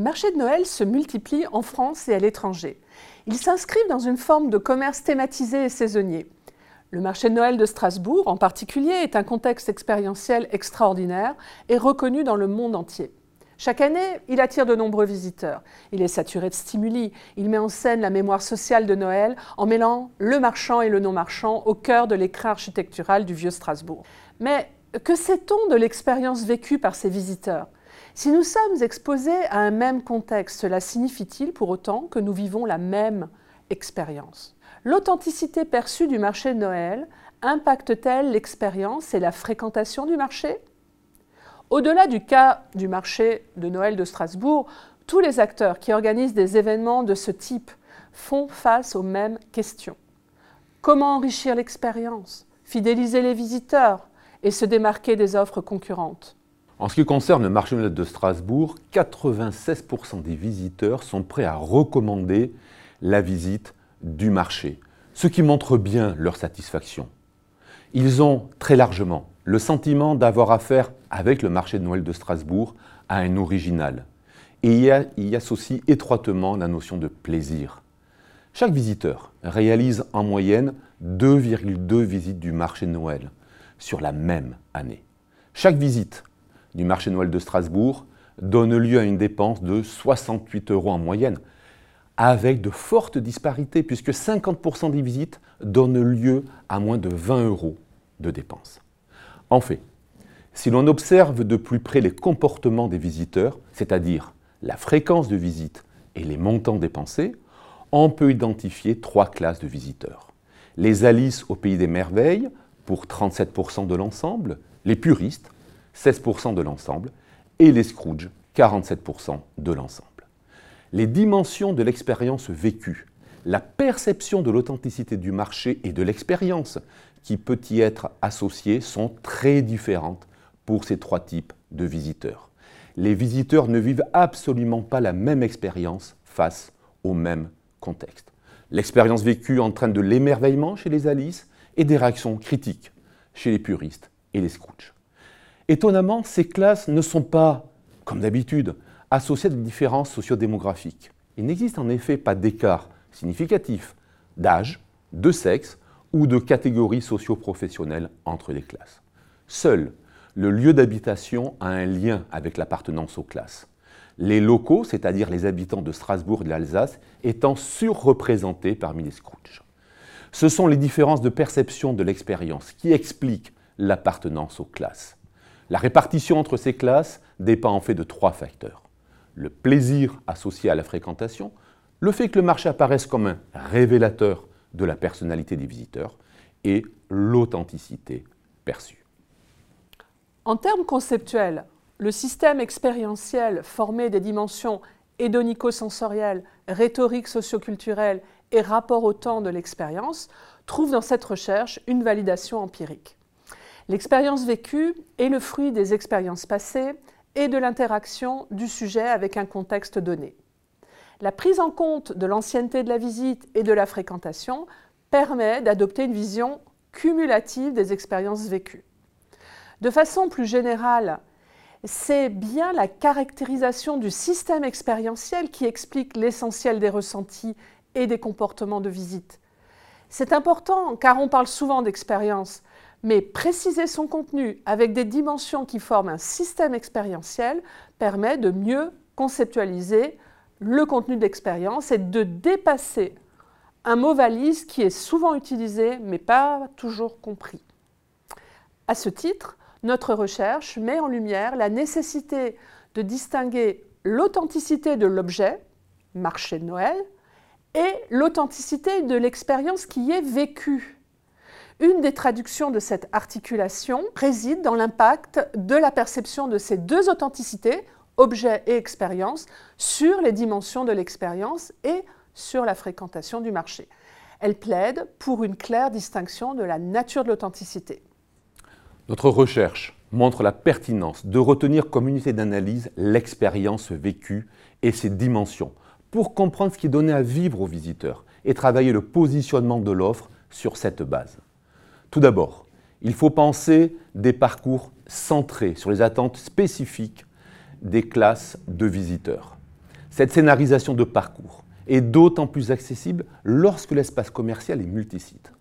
marchés de Noël se multiplient en France et à l'étranger. Ils s'inscrivent dans une forme de commerce thématisé et saisonnier. Le marché de Noël de Strasbourg, en particulier, est un contexte expérientiel extraordinaire et reconnu dans le monde entier. Chaque année, il attire de nombreux visiteurs. Il est saturé de stimuli. Il met en scène la mémoire sociale de Noël en mêlant le marchand et le non-marchand au cœur de l'écran architectural du vieux Strasbourg. Mais que sait-on de l'expérience vécue par ces visiteurs? Si nous sommes exposés à un même contexte, cela signifie-t-il pour autant que nous vivons la même expérience? L'authenticité perçue du marché de Noël impacte-t-elle l'expérience et la fréquentation du marché? Au-delà du cas du marché de Noël de Strasbourg, tous les acteurs qui organisent des événements de ce type font face aux mêmes questions. Comment enrichir l'expérience, fidéliser les visiteurs? Et se démarquer des offres concurrentes? En ce qui concerne le marché de Noël de Strasbourg, 96% des visiteurs sont prêts à recommander la visite du marché, ce qui montre bien leur satisfaction. Ils ont très largement le sentiment d'avoir affaire avec le marché de Noël de Strasbourg à un original. Et il y, associe étroitement la notion de plaisir. Chaque visiteur réalise en moyenne 2,2 visites du marché de Noël sur la même année. Chaque visite du marché Noël de Strasbourg donne lieu à une dépense de 68 euros en moyenne, avec de fortes disparités, puisque 50% des visites donnent lieu à moins de 20 euros de dépenses. En fait, si l'on observe de plus près les comportements des visiteurs, c'est-à-dire la fréquence de visite et les montants dépensés, on peut identifier trois classes de visiteurs. Les Alice au pays des merveilles, pour 37% de l'ensemble, les puristes, 16% de l'ensemble, et les Scrooge, 47% de l'ensemble. Les dimensions de l'expérience vécue, la perception de l'authenticité du marché et de l'expérience qui peut y être associée sont très différentes pour ces trois types de visiteurs. Les visiteurs ne vivent absolument pas la même expérience face au même contexte. L'expérience vécue entraîne de l'émerveillement chez les Alice et des réactions critiques chez les puristes et les Scrooge. Étonnamment, ces classes ne sont pas, comme d'habitude, associées à des différences sociodémographiques. Il n'existe en effet pas d'écart significatif d'âge, de sexe ou de catégories socio-professionnelles entre les classes. Seul le lieu d'habitation a un lien avec l'appartenance aux classes. Les locaux, c'est-à-dire les habitants de Strasbourg et de l'Alsace, étant surreprésentés parmi les Scrooge. Ce sont les différences de perception de l'expérience qui expliquent l'appartenance aux classes. La répartition entre ces classes dépend en fait de trois facteurs. Le plaisir associé à la fréquentation, le fait que le marché apparaisse comme un révélateur de la personnalité des visiteurs et l'authenticité perçue. En termes conceptuels, le système expérientiel formé des dimensions hédonico-sensorielles, rhétorique socioculturelle et rapport au temps de l'expérience trouve dans cette recherche une validation empirique. L'expérience vécue est le fruit des expériences passées et de l'interaction du sujet avec un contexte donné. La prise en compte de l'ancienneté de la visite et de la fréquentation permet d'adopter une vision cumulative des expériences vécues. De façon plus générale, c'est bien la caractérisation du système expérientiel qui explique l'essentiel des ressentis et des comportements de visite. C'est important car on parle souvent d'expérience, mais préciser son contenu avec des dimensions qui forment un système expérientiel permet de mieux conceptualiser le contenu de l'expérience et de dépasser un mot valise qui est souvent utilisé mais pas toujours compris. À ce titre, notre recherche met en lumière la nécessité de distinguer l'authenticité de l'objet, marché de Noël, et l'authenticité de l'expérience qui est vécue. Une des traductions de cette articulation réside dans l'impact de la perception de ces deux authenticités objet et expérience, sur les dimensions de l'expérience et sur la fréquentation du marché. Elle plaide pour une claire distinction de la nature de l'authenticité. Notre recherche montre la pertinence de retenir comme unité d'analyse l'expérience vécue et ses dimensions pour comprendre ce qui est donné à vivre aux visiteurs et travailler le positionnement de l'offre sur cette base. Tout d'abord, il faut penser des parcours centrés sur les attentes spécifiques des classes de visiteurs. Cette scénarisation de parcours est d'autant plus accessible lorsque l'espace commercial est multisite.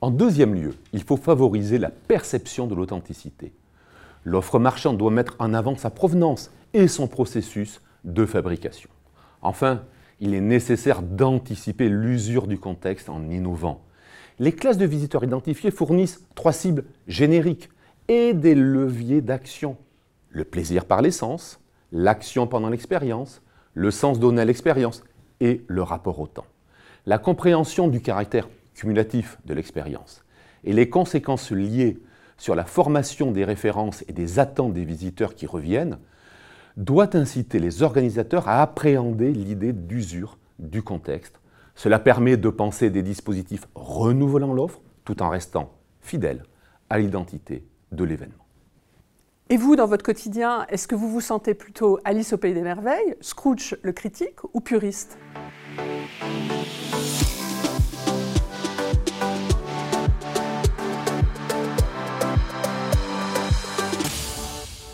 En deuxième lieu, il faut favoriser la perception de l'authenticité. L'offre marchande doit mettre en avant sa provenance et son processus de fabrication. Enfin, il est nécessaire d'anticiper l'usure du contexte en innovant. Les classes de visiteurs identifiés fournissent trois cibles génériques et des leviers d'action. Le plaisir par l'essence, l'action pendant l'expérience, le sens donné à l'expérience et le rapport au temps. La compréhension du caractère cumulatif de l'expérience et les conséquences liées sur la formation des références et des attentes des visiteurs qui reviennent doit inciter les organisateurs à appréhender l'idée d'usure du contexte. Cela permet de penser des dispositifs renouvelant l'offre tout en restant fidèle à l'identité de l'événement. Et vous, dans votre quotidien, est-ce que vous vous sentez plutôt Alice au Pays des Merveilles, Scrooge le critique ou puriste?